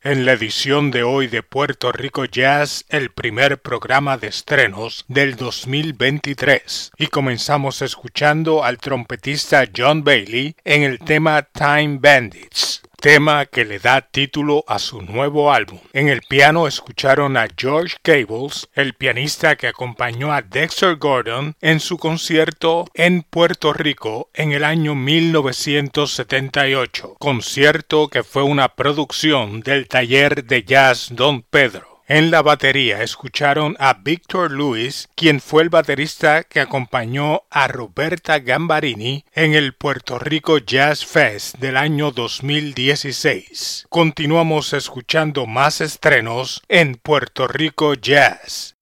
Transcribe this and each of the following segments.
En la edición de hoy de Puerto Rico Jazz, el primer programa de estrenos del 2023. Y comenzamos escuchando al trompetista John Bailey en el tema Time Bandits tema que le da título a su nuevo álbum. En el piano escucharon a George Cables, el pianista que acompañó a Dexter Gordon en su concierto en Puerto Rico en el año 1978, concierto que fue una producción del taller de jazz Don Pedro. En la batería escucharon a Victor Lewis, quien fue el baterista que acompañó a Roberta Gambarini en el Puerto Rico Jazz Fest del año 2016. Continuamos escuchando más estrenos en Puerto Rico Jazz.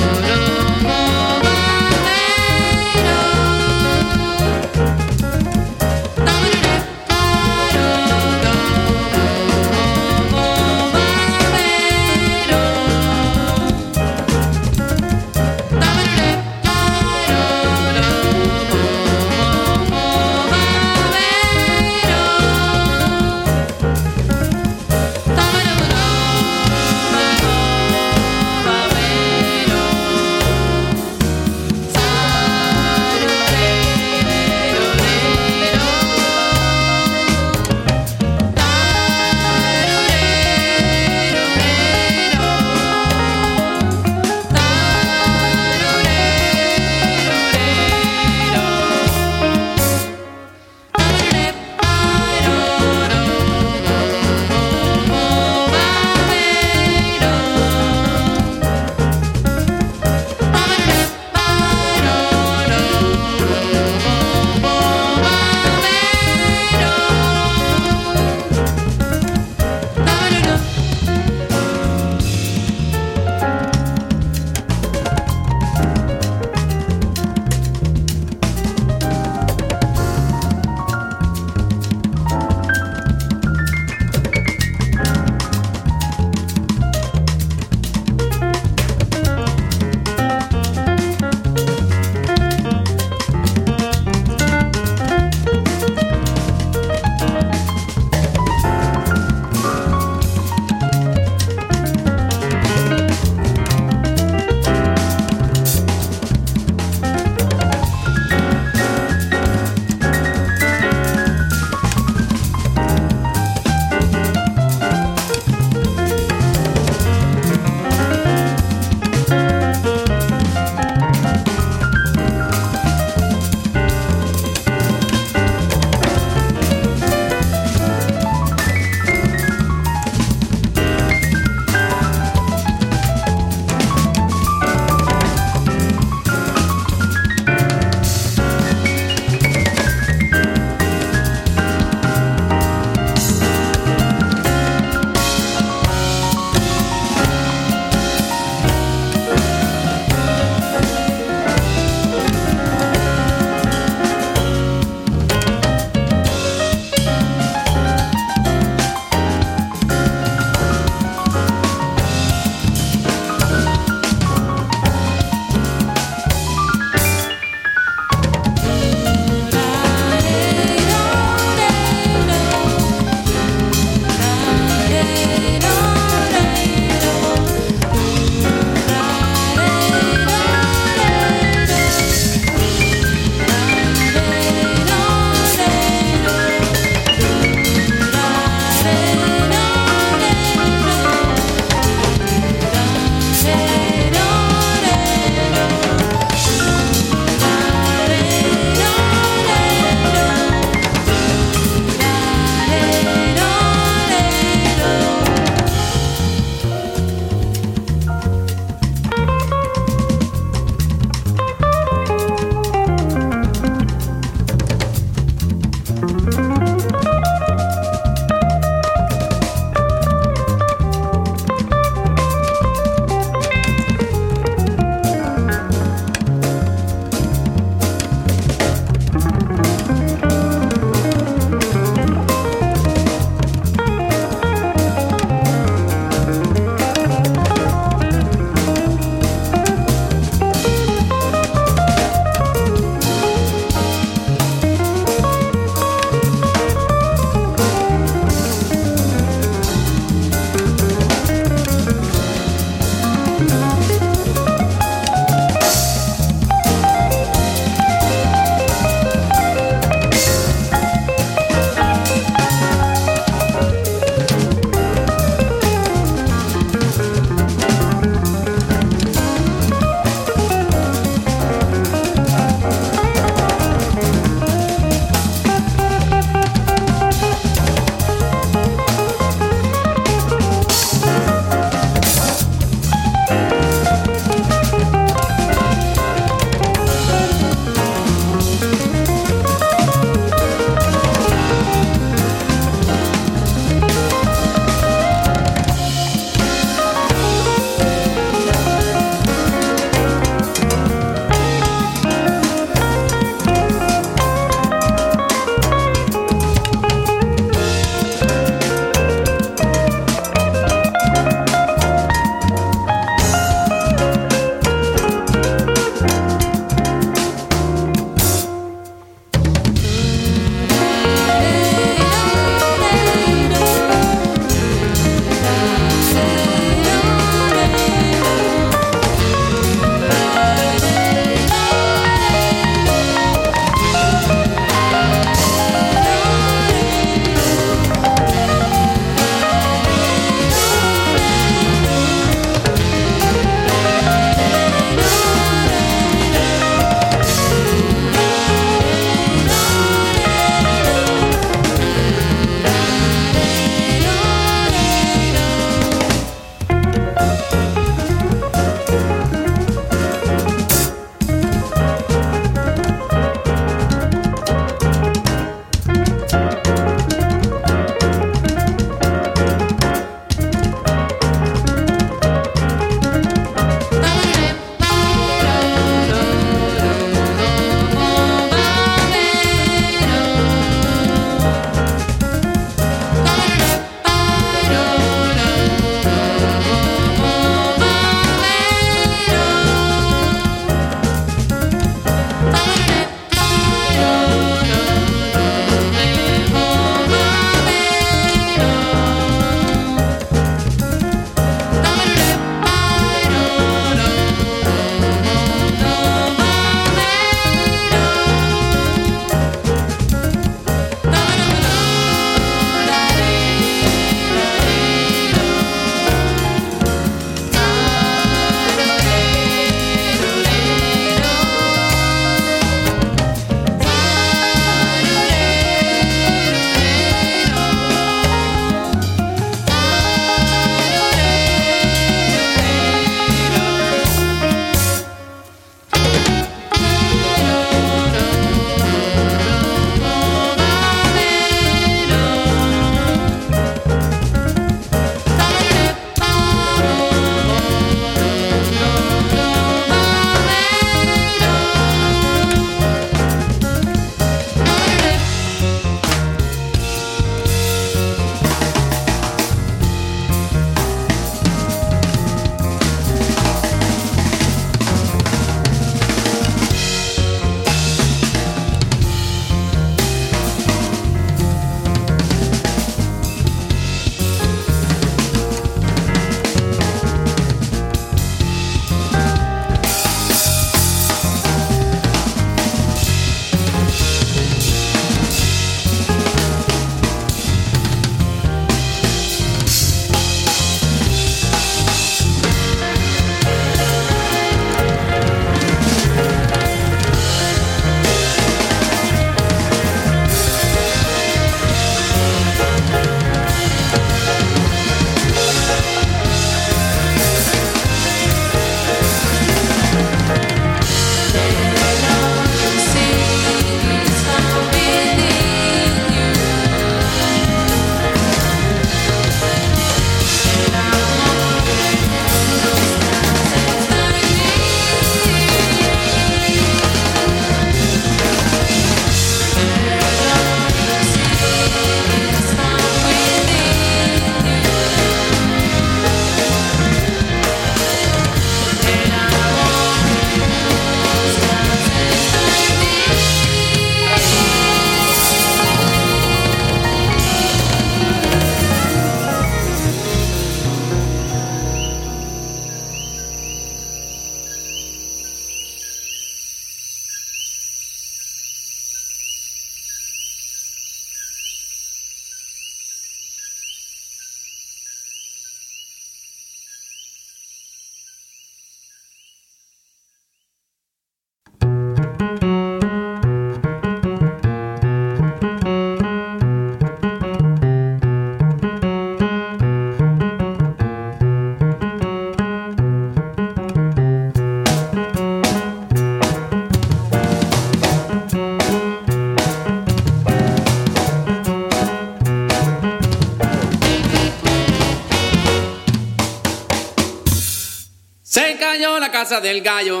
Del gallo.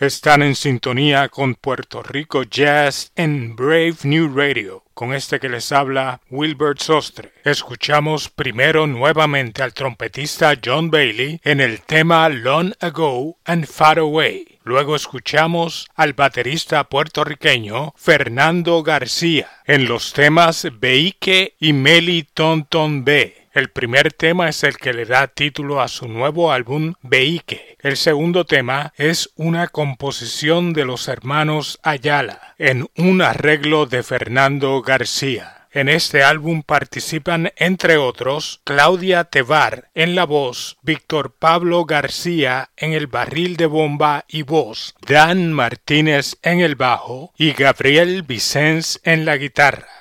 Están en sintonía con Puerto Rico Jazz en Brave New Radio. Con este que les habla Wilbert Sostre. Escuchamos primero nuevamente al trompetista John Bailey en el tema Long Ago and Far Away. Luego escuchamos al baterista puertorriqueño Fernando García en los temas Beique y Meli Tonton B. El primer tema es el que le da título a su nuevo álbum Beique. El segundo tema es una composición de los hermanos Ayala en un arreglo de Fernando García. En este álbum participan, entre otros, Claudia Tevar en la voz, Víctor Pablo García en el barril de bomba y voz, Dan Martínez en el bajo y Gabriel Vicens en la guitarra.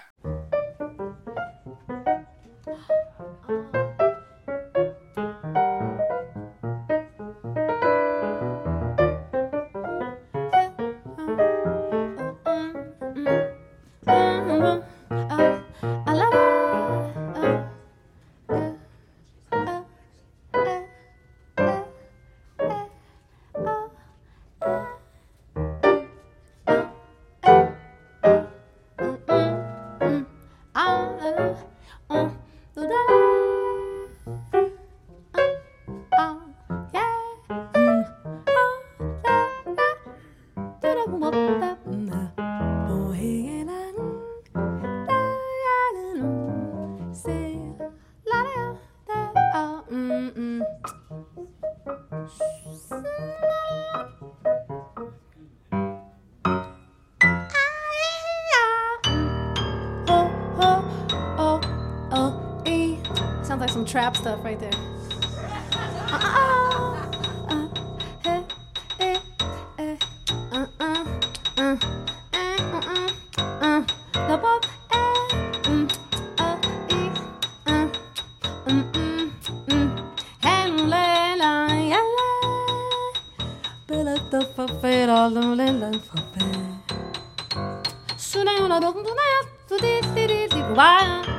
The fa all la la la la fa fe. Shuna yona dong dong na ya tu di di.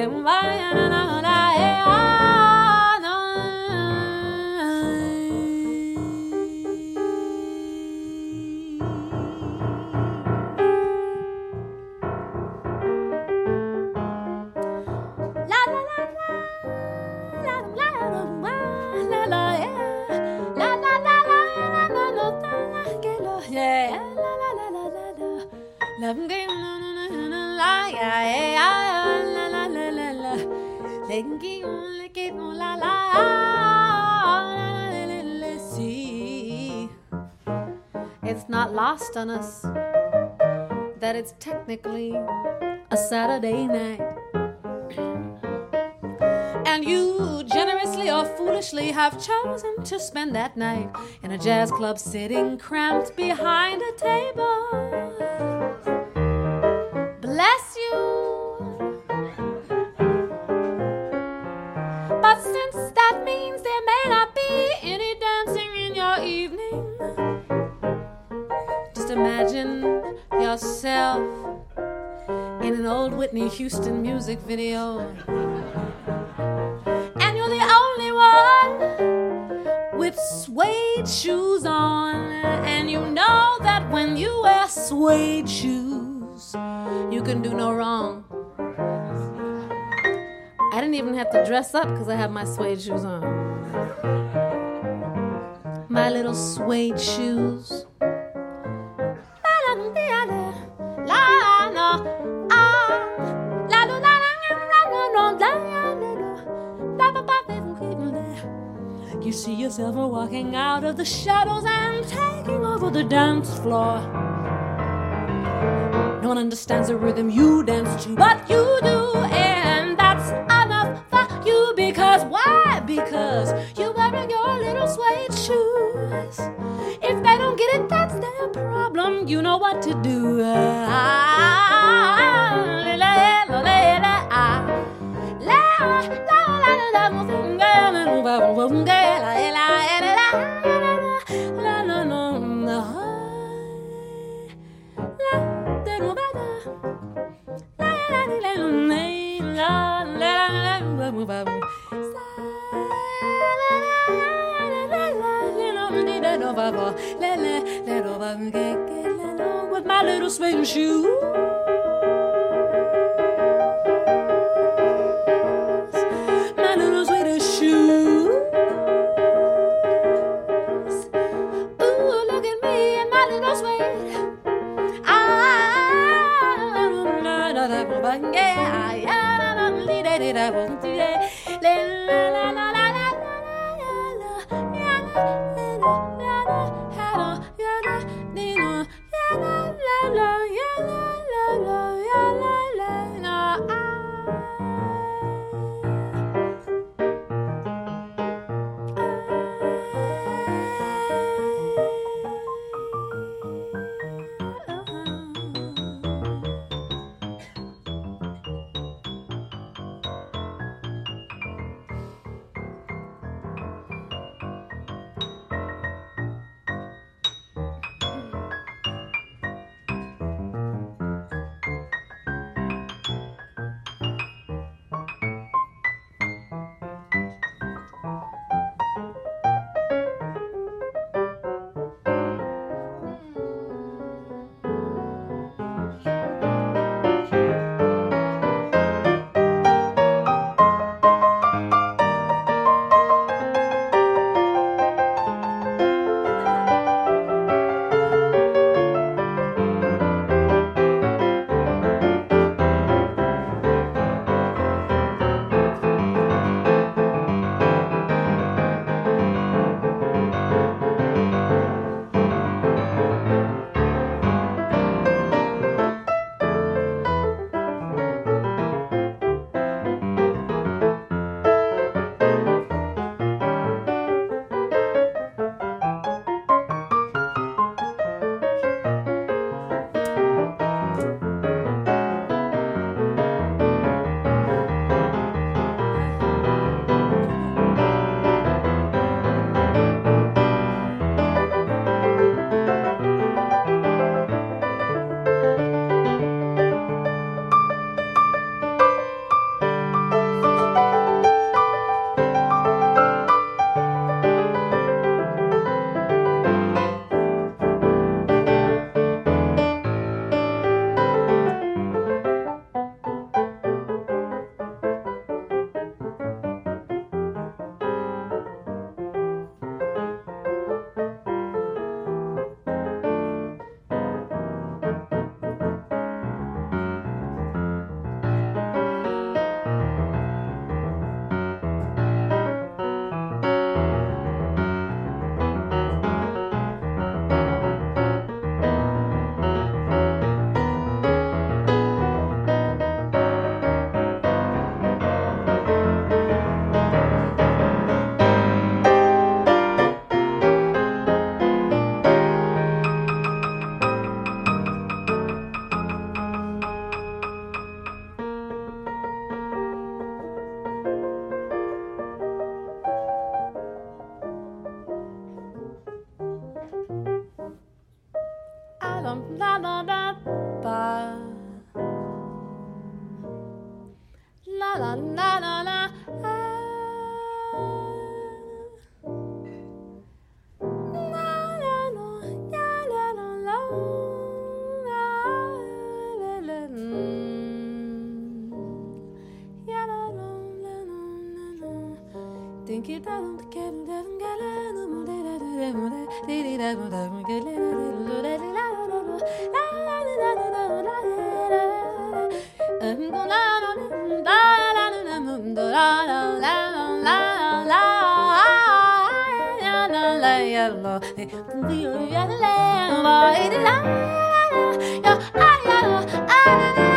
get mine. On us that it's technically a Saturday night. And you generously or foolishly have chosen to spend that night in a jazz club sitting cramped behind a table. Whitney Houston music video. And you're the only one with suede shoes on. And you know that when you wear suede shoes, you can do no wrong. I didn't even have to dress up because I have my suede shoes on. My little suede shoes. You see yourself walking out of the shadows and taking over the dance floor. No one understands the rhythm you dance to, but you do, and that's enough for you. Because why? Because you're wearing your little suede shoes. If they don't get it, that's their problem. You know what to do. With my little swing shoe. la la la ba. La la la la la. Ah. Dinky da dum da dum da dum da dum da dum da dum da dum da dum da We are the yeah, yeah, yeah, yeah, yeah,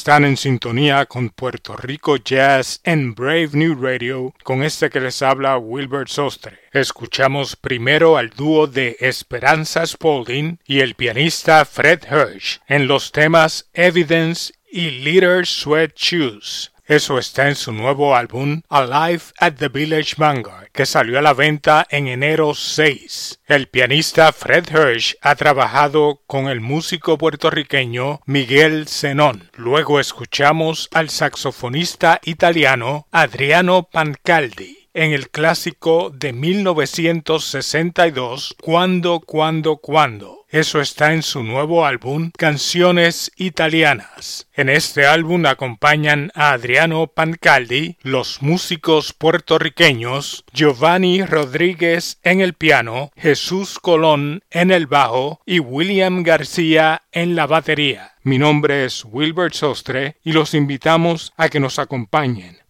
Están en sintonía con Puerto Rico Jazz en Brave New Radio con este que les habla Wilbert Sostre. Escuchamos primero al dúo de Esperanza Spalding y el pianista Fred Hirsch en los temas Evidence y Leader Sweat Shoes. Eso está en su nuevo álbum Alive at the Village Vanguard, que salió a la venta en enero 6. El pianista Fred Hirsch ha trabajado con el músico puertorriqueño Miguel Zenón. Luego escuchamos al saxofonista italiano Adriano Pancaldi en el clásico de 1962 Cuando, cuando, cuando eso está en su nuevo álbum Canciones Italianas. En este álbum acompañan a Adriano Pancaldi, los músicos puertorriqueños, Giovanni Rodríguez en el piano, Jesús Colón en el bajo y William García en la batería. Mi nombre es Wilbert Sostre y los invitamos a que nos acompañen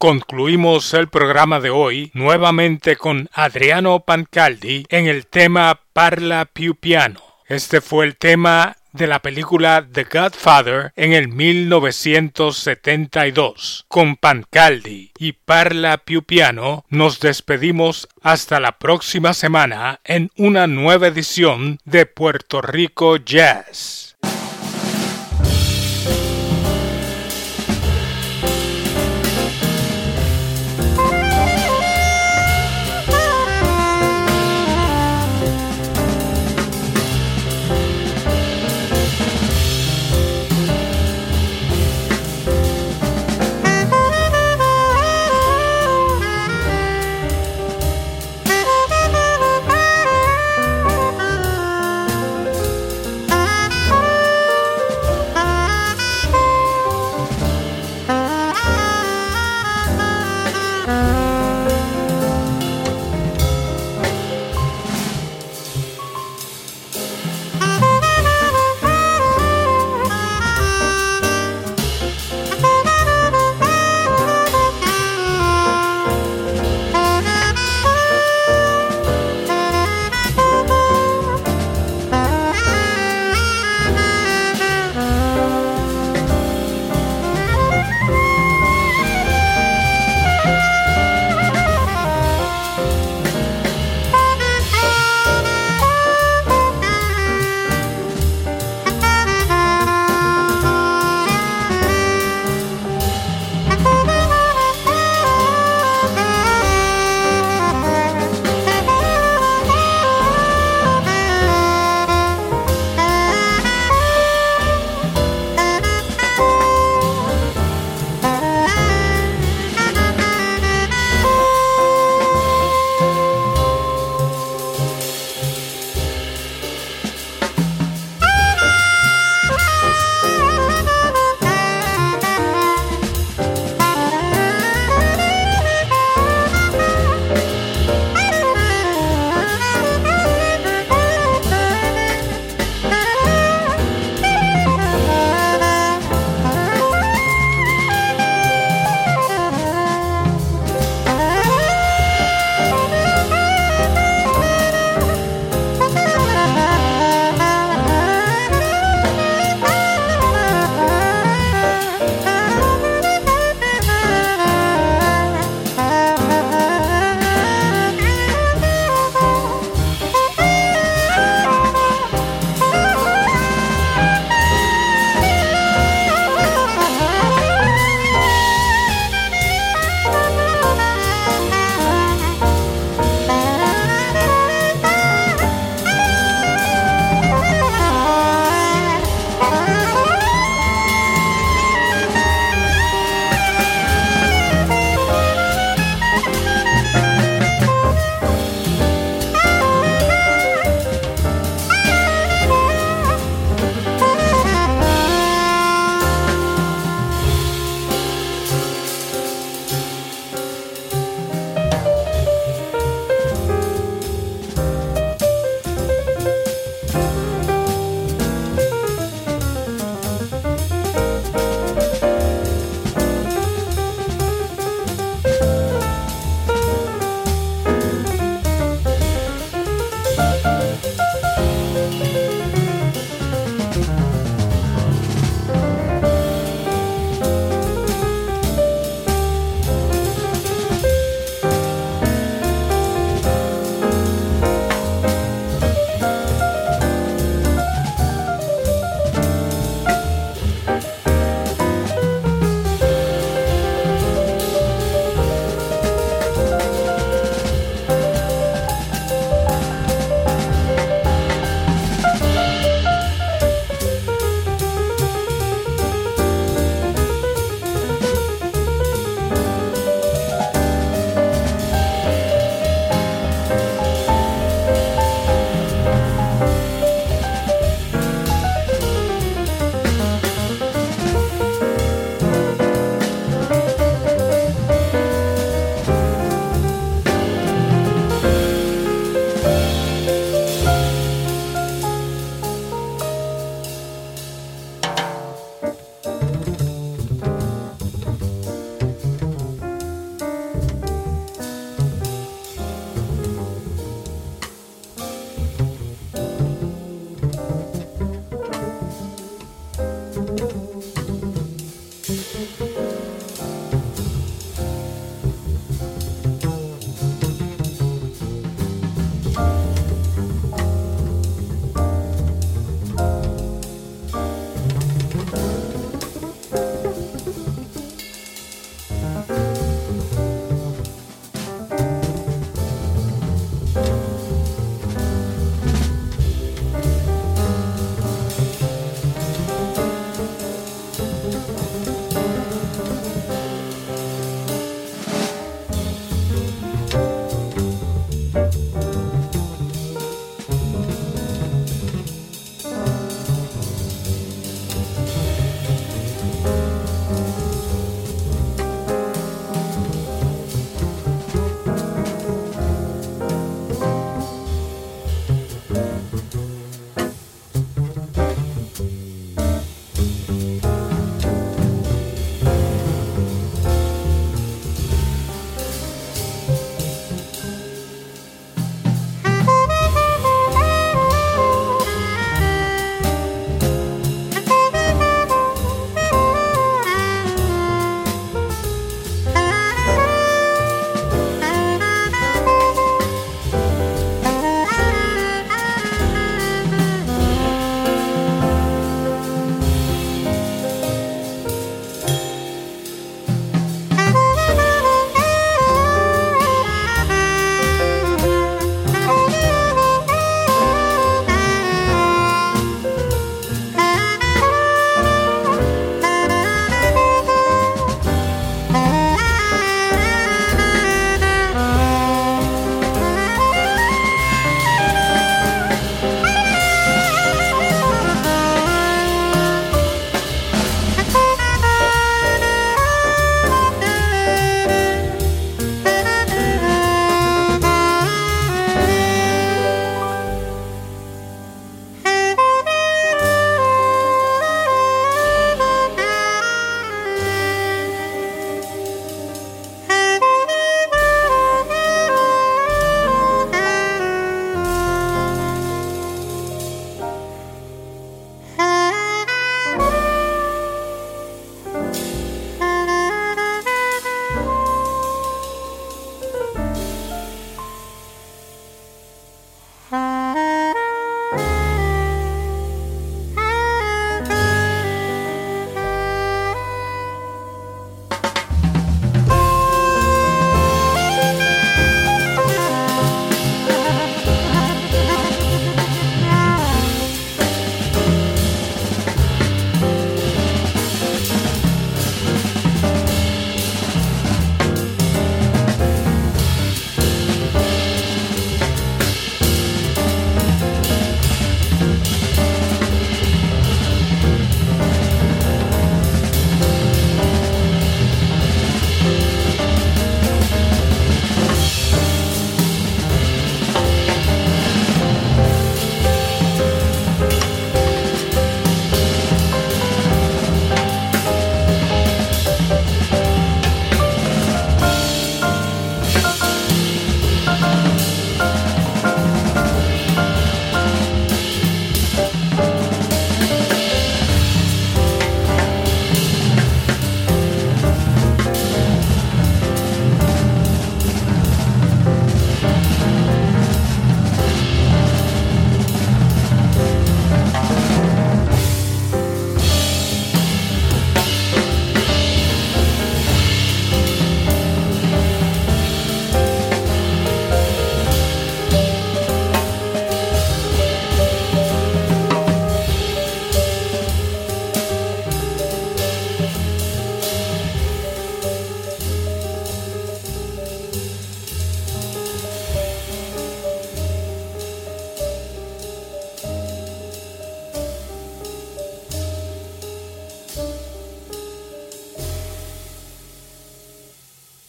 Concluimos el programa de hoy nuevamente con Adriano Pancaldi en el tema Parla più piano. Este fue el tema de la película The Godfather en el 1972. Con Pancaldi y Parla più piano nos despedimos hasta la próxima semana en una nueva edición de Puerto Rico Jazz.